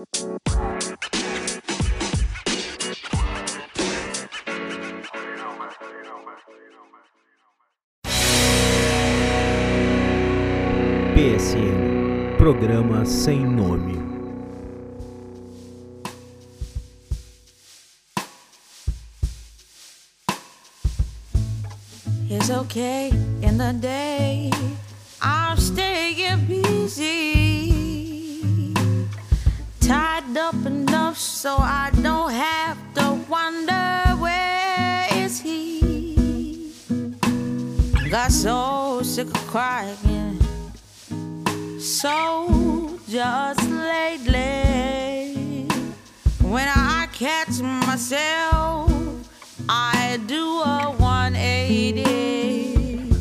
PSN Programa Sem Nome. It's okay in the day. I'm staying busy. Up enough so I don't have to wonder where is he. Got so sick of crying. So just lately, when I catch myself, I do a 180.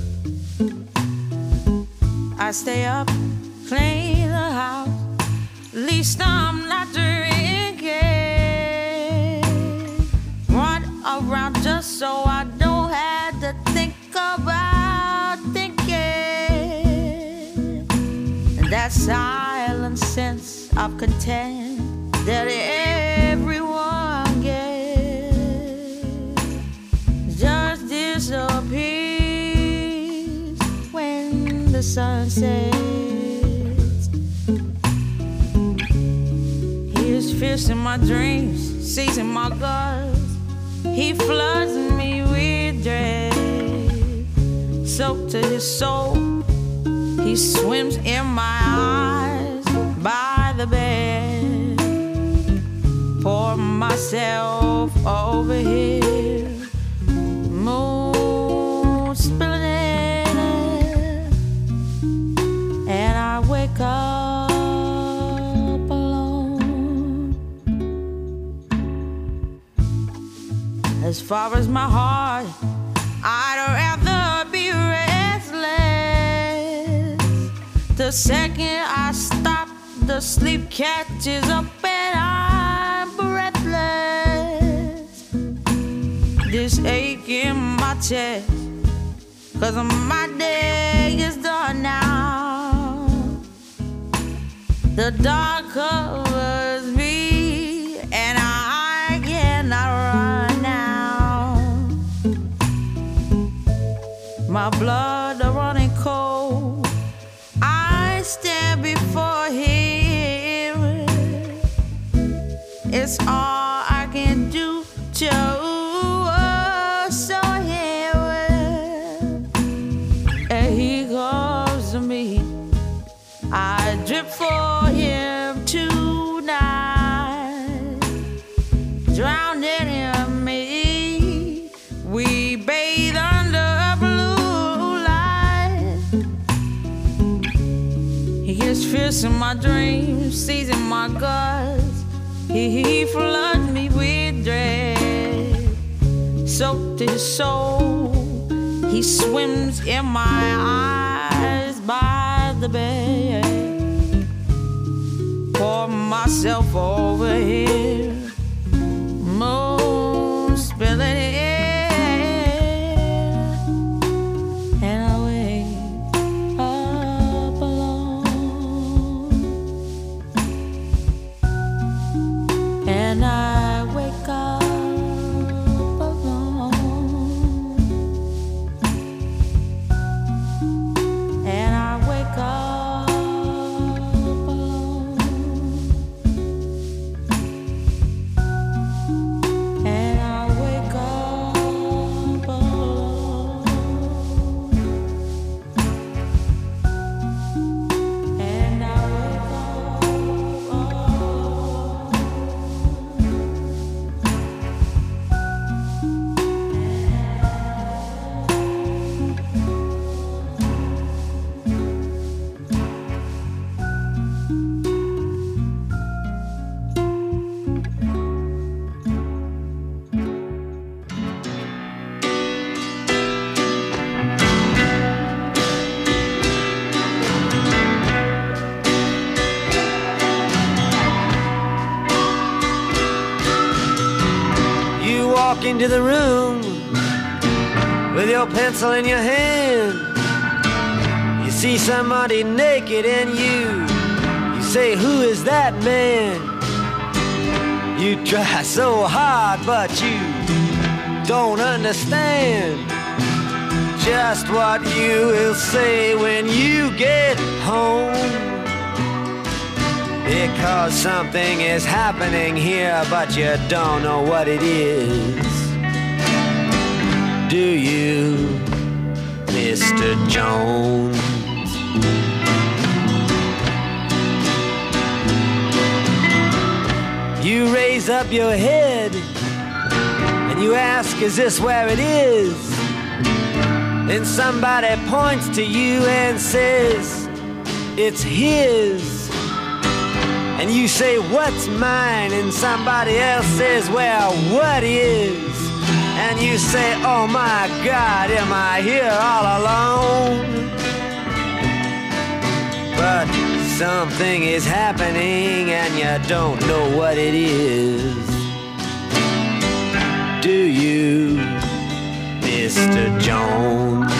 I stay up, clean the house. Least I'm not drinking. Run around just so I don't have to think about thinking. And that silent sense of content that everyone gets just disappears when the sun sets. Fierce in my dreams, seizing my guts. He floods me with dread, soaked to his soul. He swims in my eyes by the bed. Pour myself over here. As far as my heart, I'd rather be restless. The second I stop, the sleep catches up and I'm breathless. This ache in my chest, cause my day is done now. The dark covers My blood are running cold. I stand before him. It's all in my dreams, seizing my guts. He, he floods me with dread, soaked his soul. He swims in my eyes by the bed. Pour myself over here, into the room with your pencil in your hand. You see somebody naked and you, you say, Who is that man? You try so hard, but you don't understand just what you will say when you get home. Because something is happening here, but you don't know what it is. Do you, Mr. Jones? You raise up your head and you ask, Is this where it is? Then somebody points to you and says, It's his. And you say, What's mine? And somebody else says, Well, what is? And you say, Oh my God, am I here all alone? But something is happening and you don't know what it is. Do you, Mr. Jones?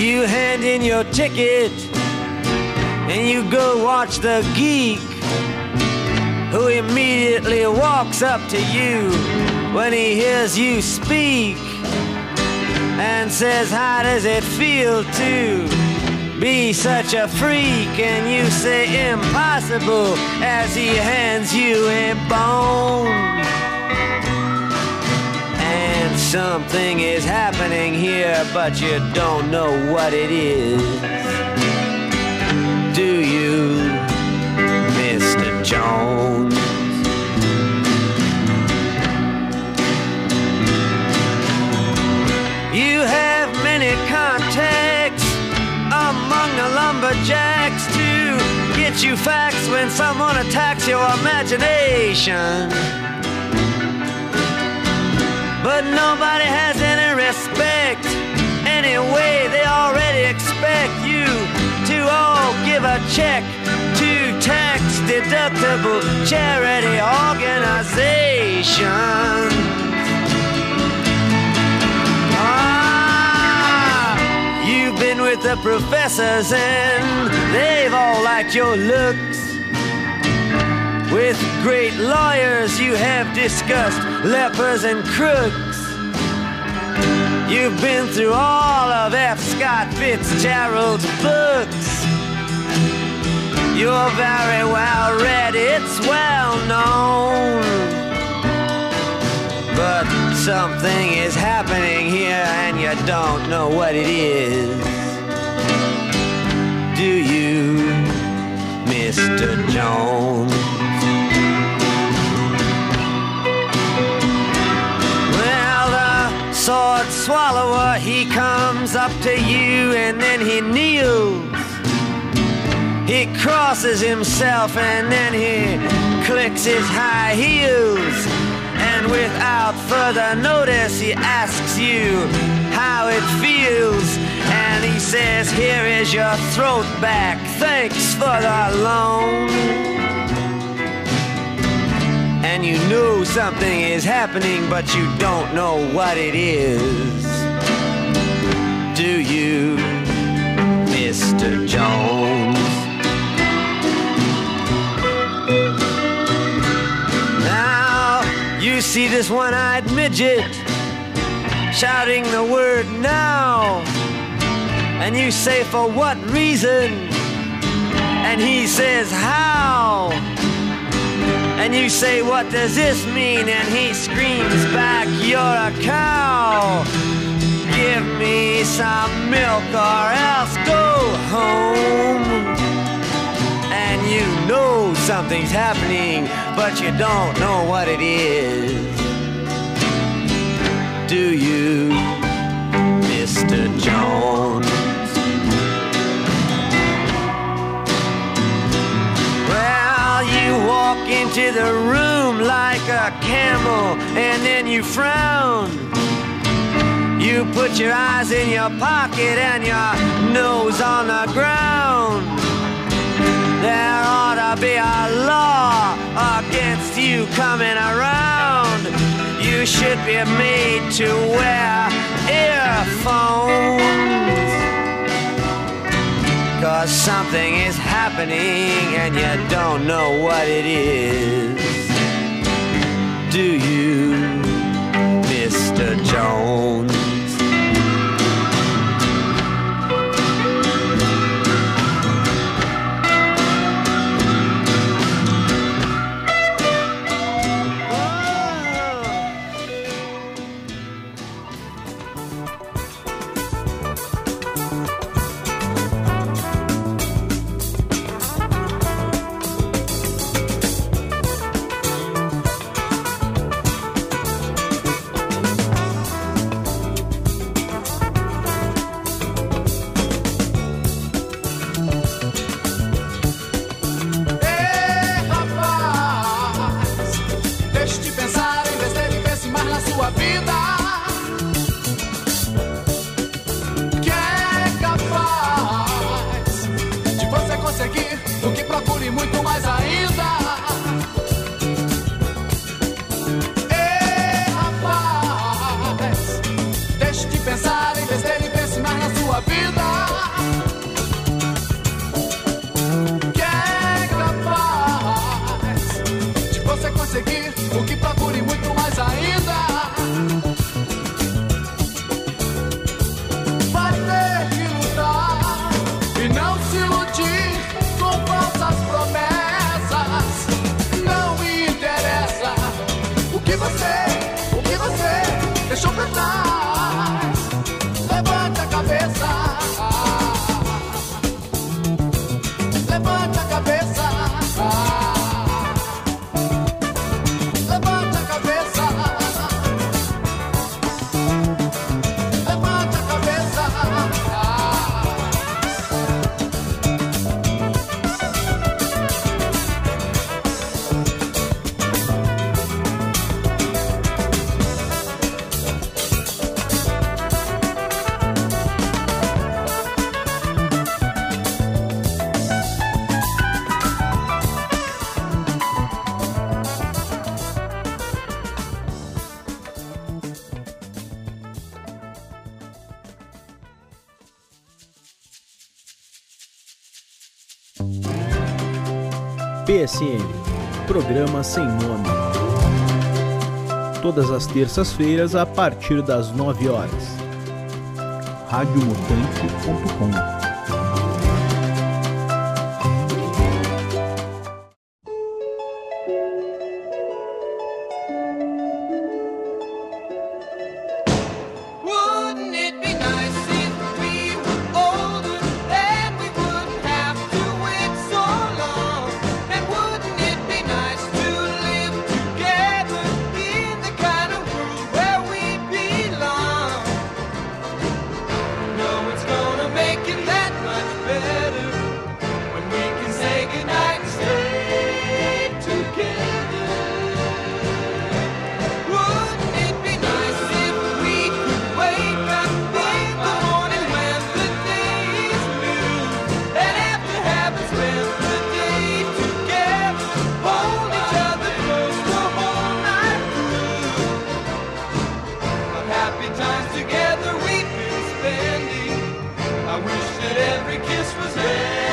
You hand in your ticket and you go watch the geek who immediately walks up to you when he hears you speak and says, How does it feel to be such a freak? And you say, Impossible, as he hands you a bone. And something is happening here, but you don't know what it is. Do you. Jones? You have many contacts among the lumberjacks to get you facts when someone attacks your imagination. But nobody has any respect. Anyway, they already expect you to all give a check to tax deductible charity organization. Ah, You've been with the professors and they've all liked your looks. With great lawyers, you have discussed lepers and crooks. You've been through all of F. Scott Fitzgerald's books. You're very well read, it's well known. But something is happening here and you don't know what it is. Do you, Mr. Jones? Well, the sword swallower, he comes up to you and then he kneels. He crosses himself and then he clicks his high heels. And without further notice, he asks you how it feels. And he says, Here is your throat back. Thanks for the loan. And you know something is happening, but you don't know what it is. Do you, Mr. Jones? You see this one eyed midget shouting the word now. And you say, For what reason? And he says, How? And you say, What does this mean? And he screams back, You're a cow. Give me some milk or else go home. You know something's happening, but you don't know what it is. Do you, Mr. Jones? Well, you walk into the room like a camel and then you frown. You put your eyes in your pocket and your nose on the ground. There ought to be a law against you coming around. You should be made to wear earphones. Cause something is happening and you don't know what it is. Do you, Mr. Jones? PSN Programa Sem Nome. Todas as terças-feiras a partir das 9 horas. radiomutante.com wish that every kiss was there.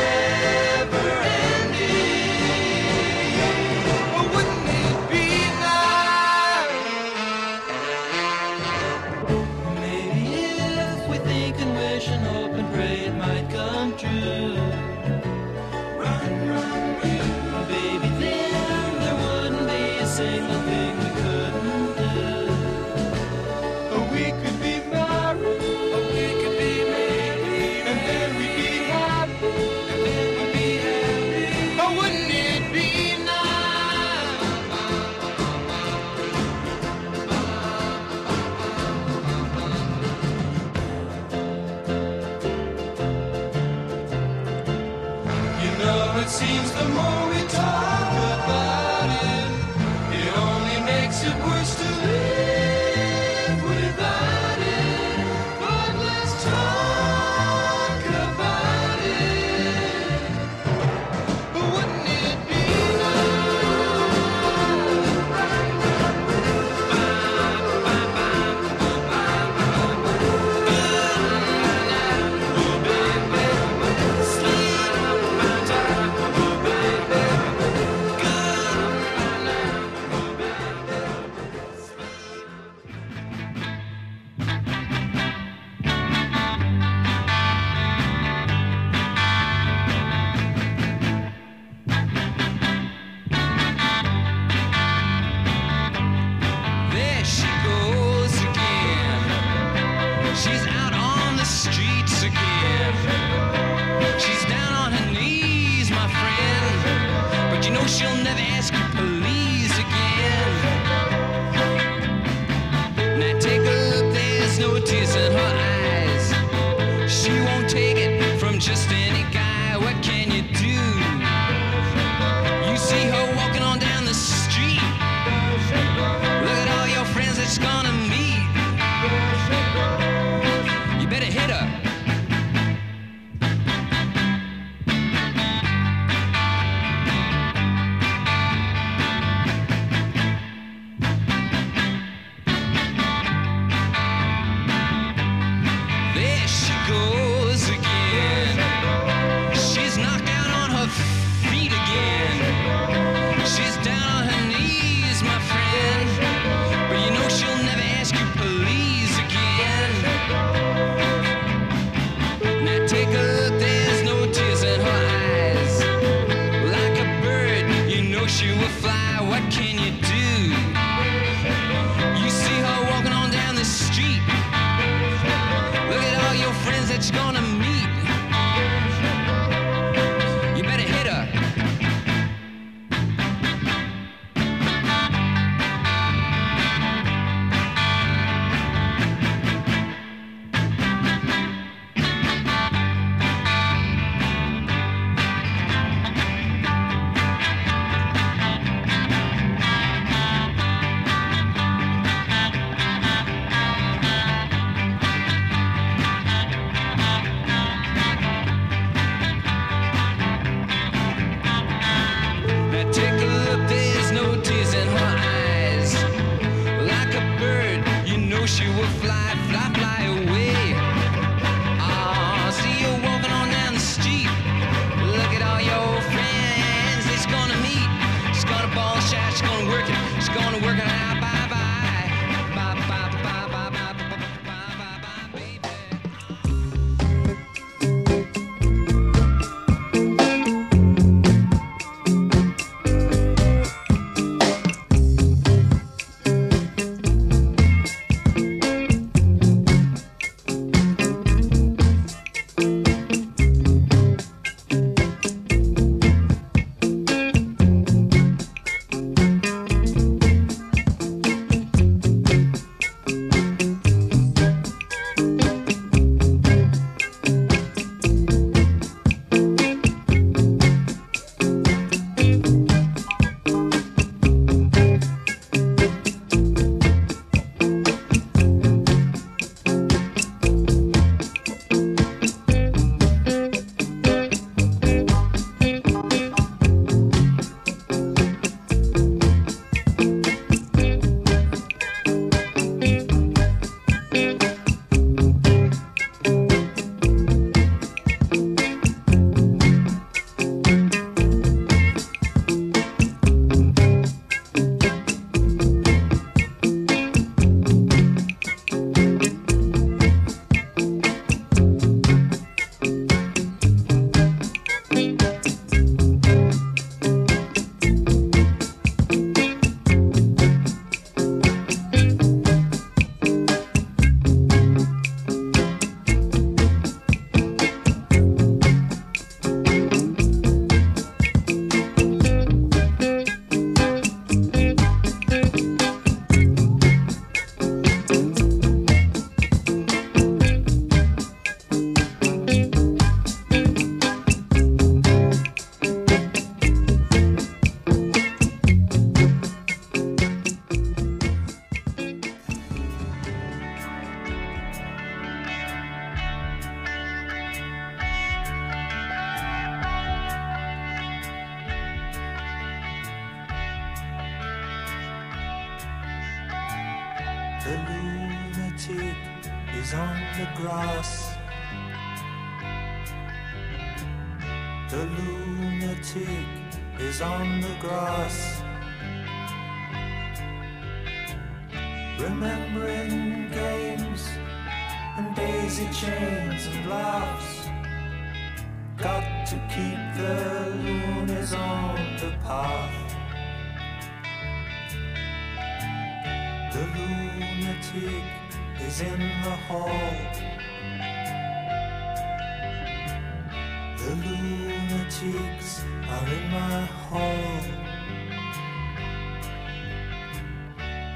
just in.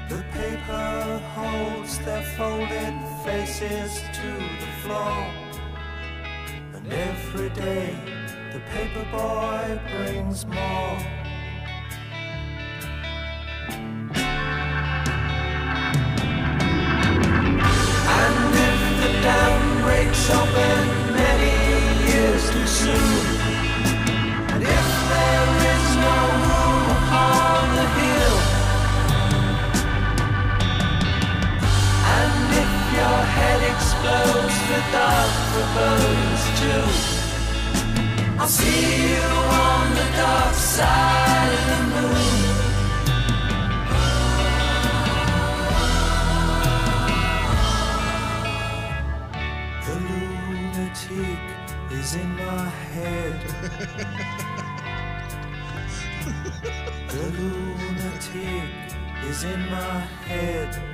The paper holds their folded faces to the floor. And every day the paper boy brings more. Dark forebodings too, I'll see you on the dark side of the moon. The lunatic is in my head. the lunatic is in my head.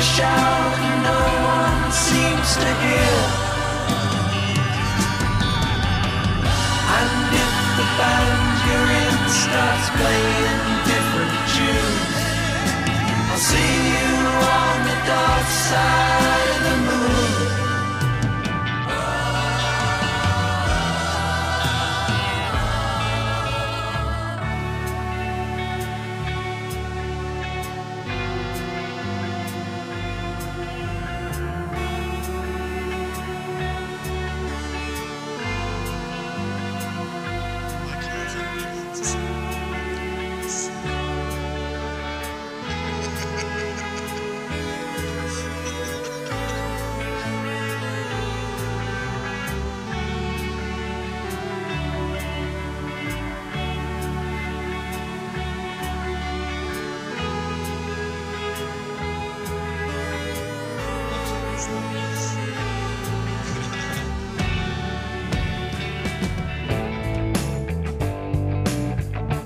You shout and no one seems to hear. And if the band you're in starts playing different tunes, I'll see you on the dark side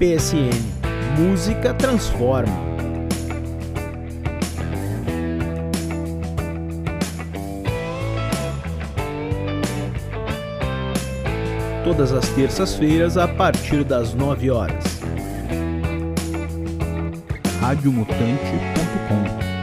PSN Música transforma. Todas as terças-feiras a partir das 9 horas. radiomutante.com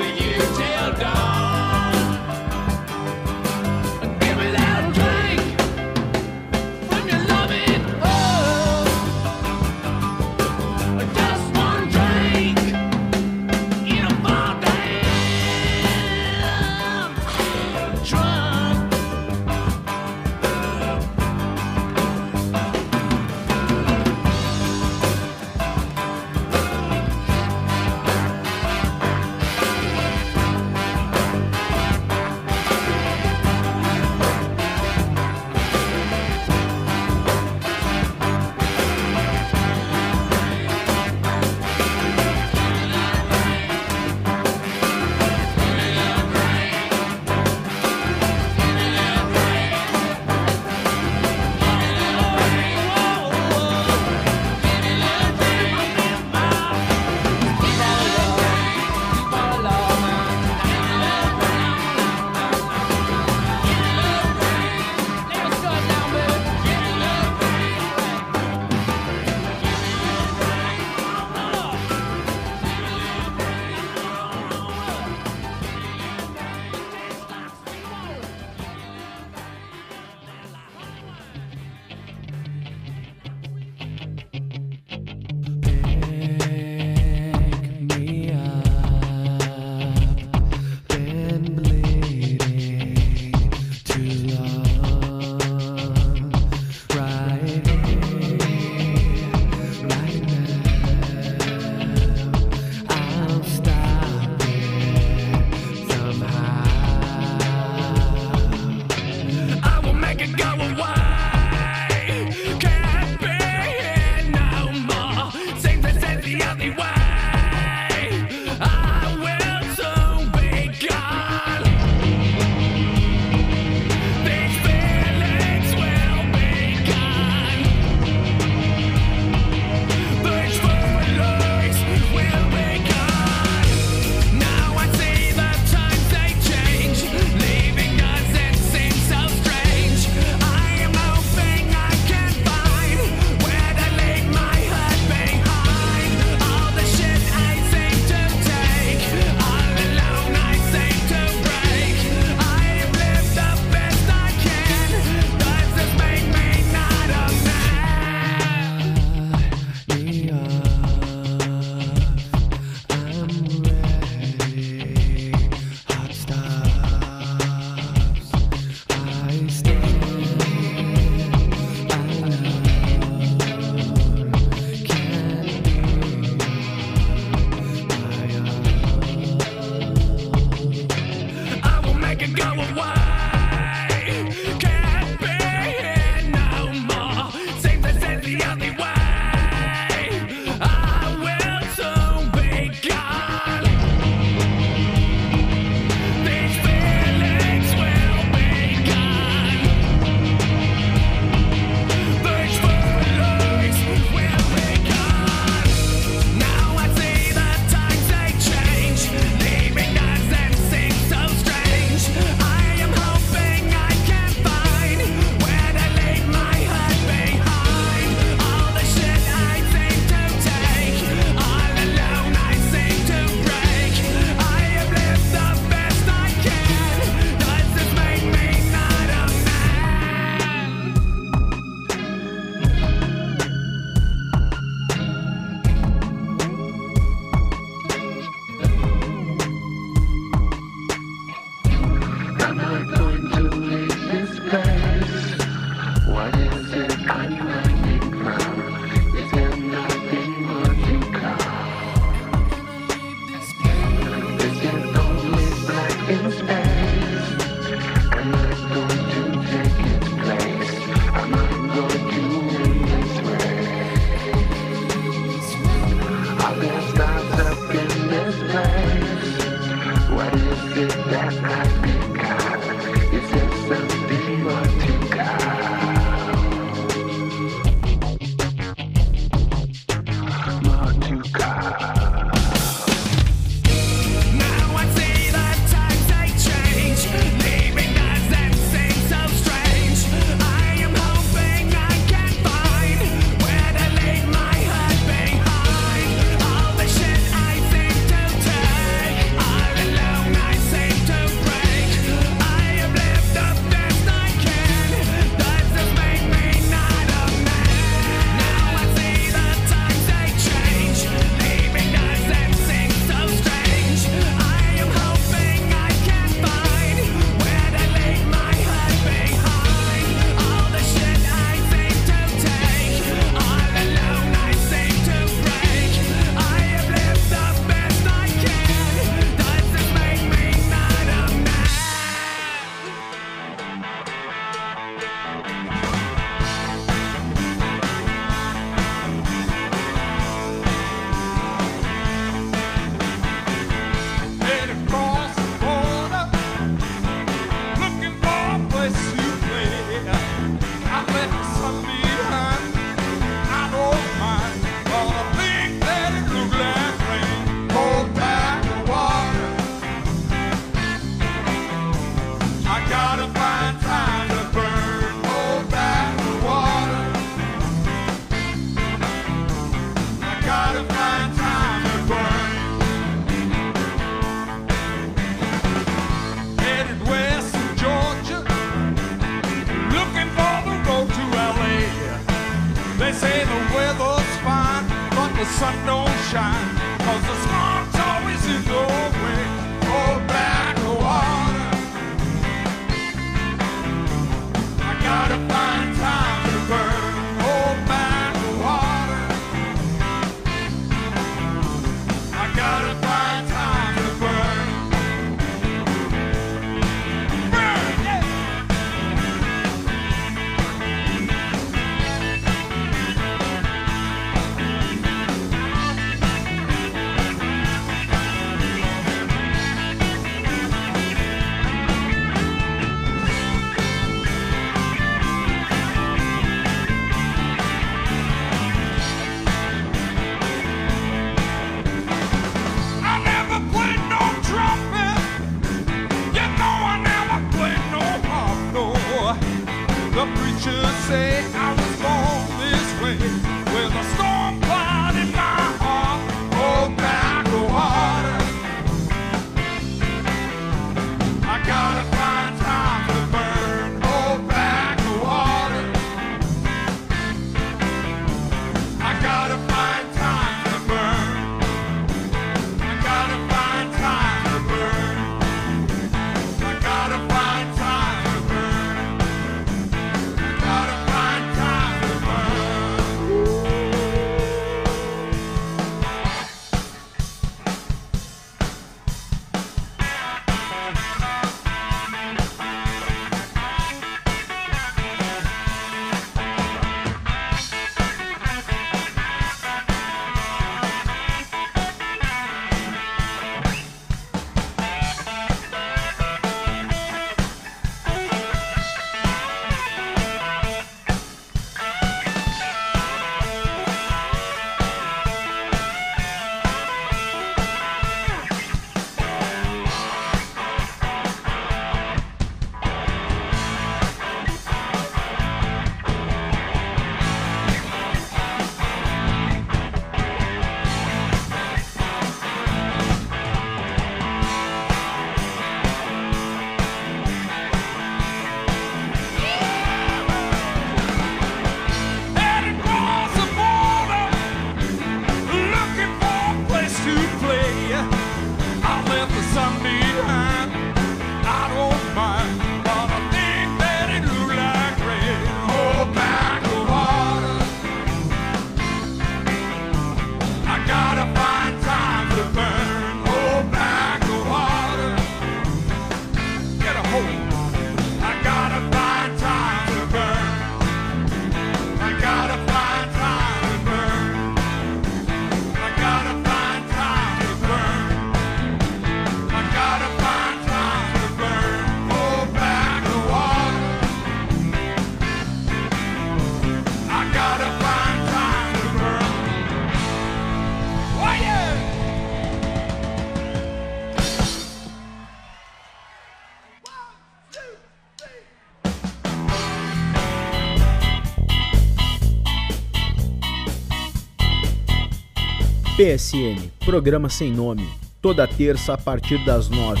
PSN, programa sem nome, toda terça a partir das nove.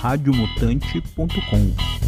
radiomutante.com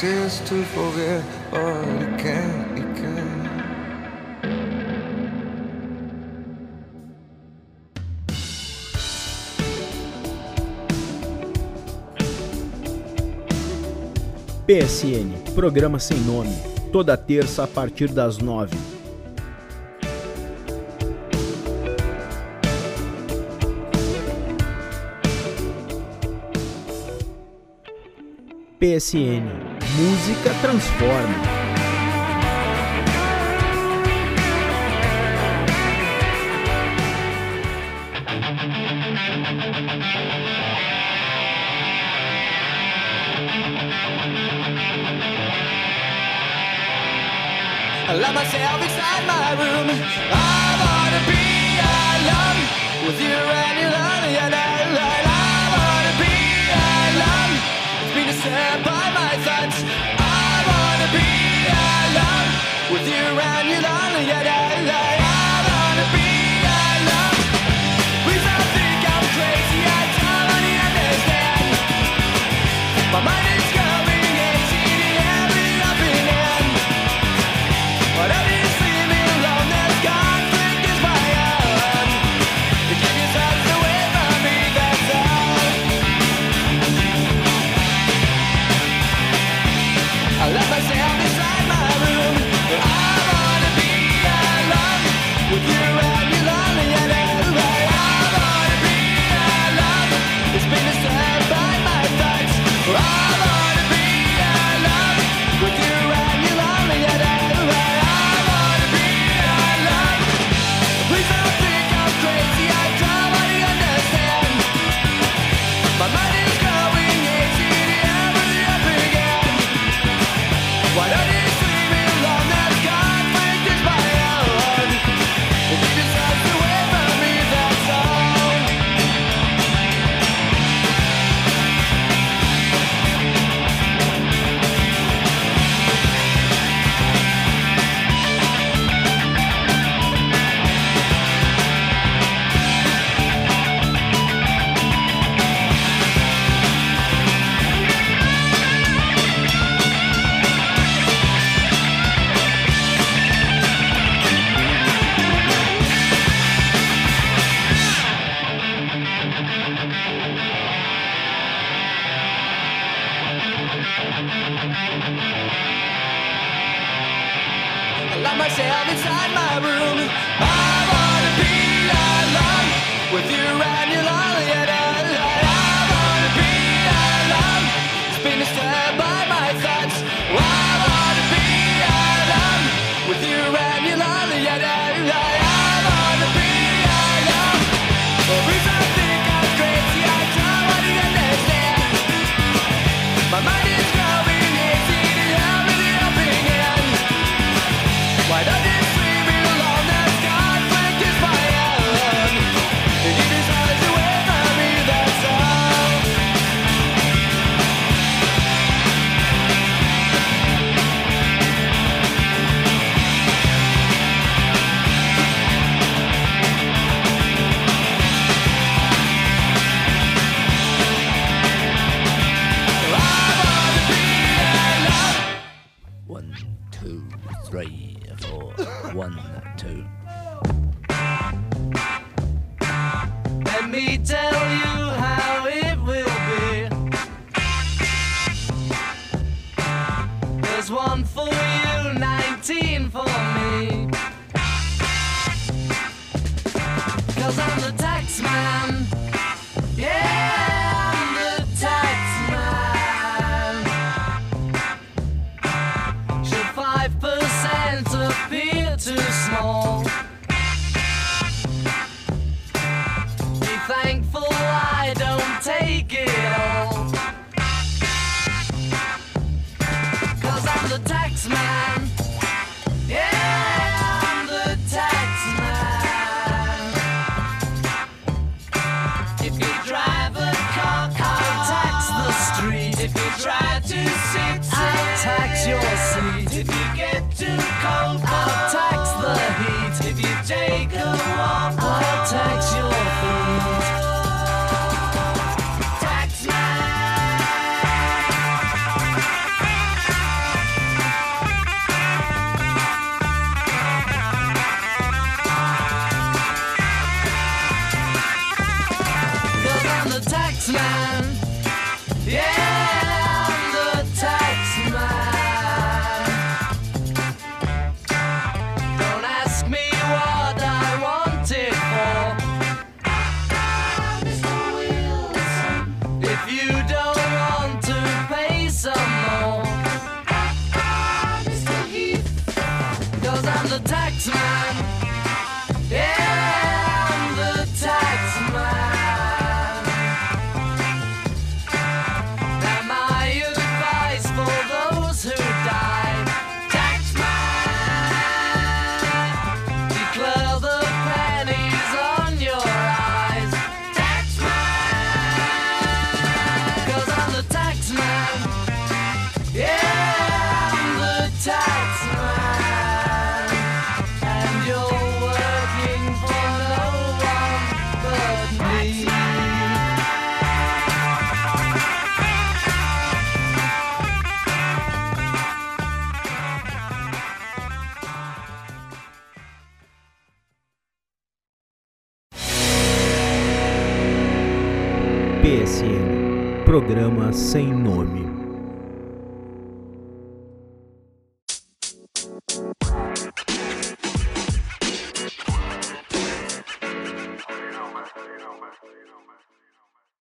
chance to forget. PSN, programa sem nome, toda terça a partir das nove. PSN Música transforma. I love myself inside my room. I wanna be alone with you and your love. by my thoughts. I wanna be alone with you and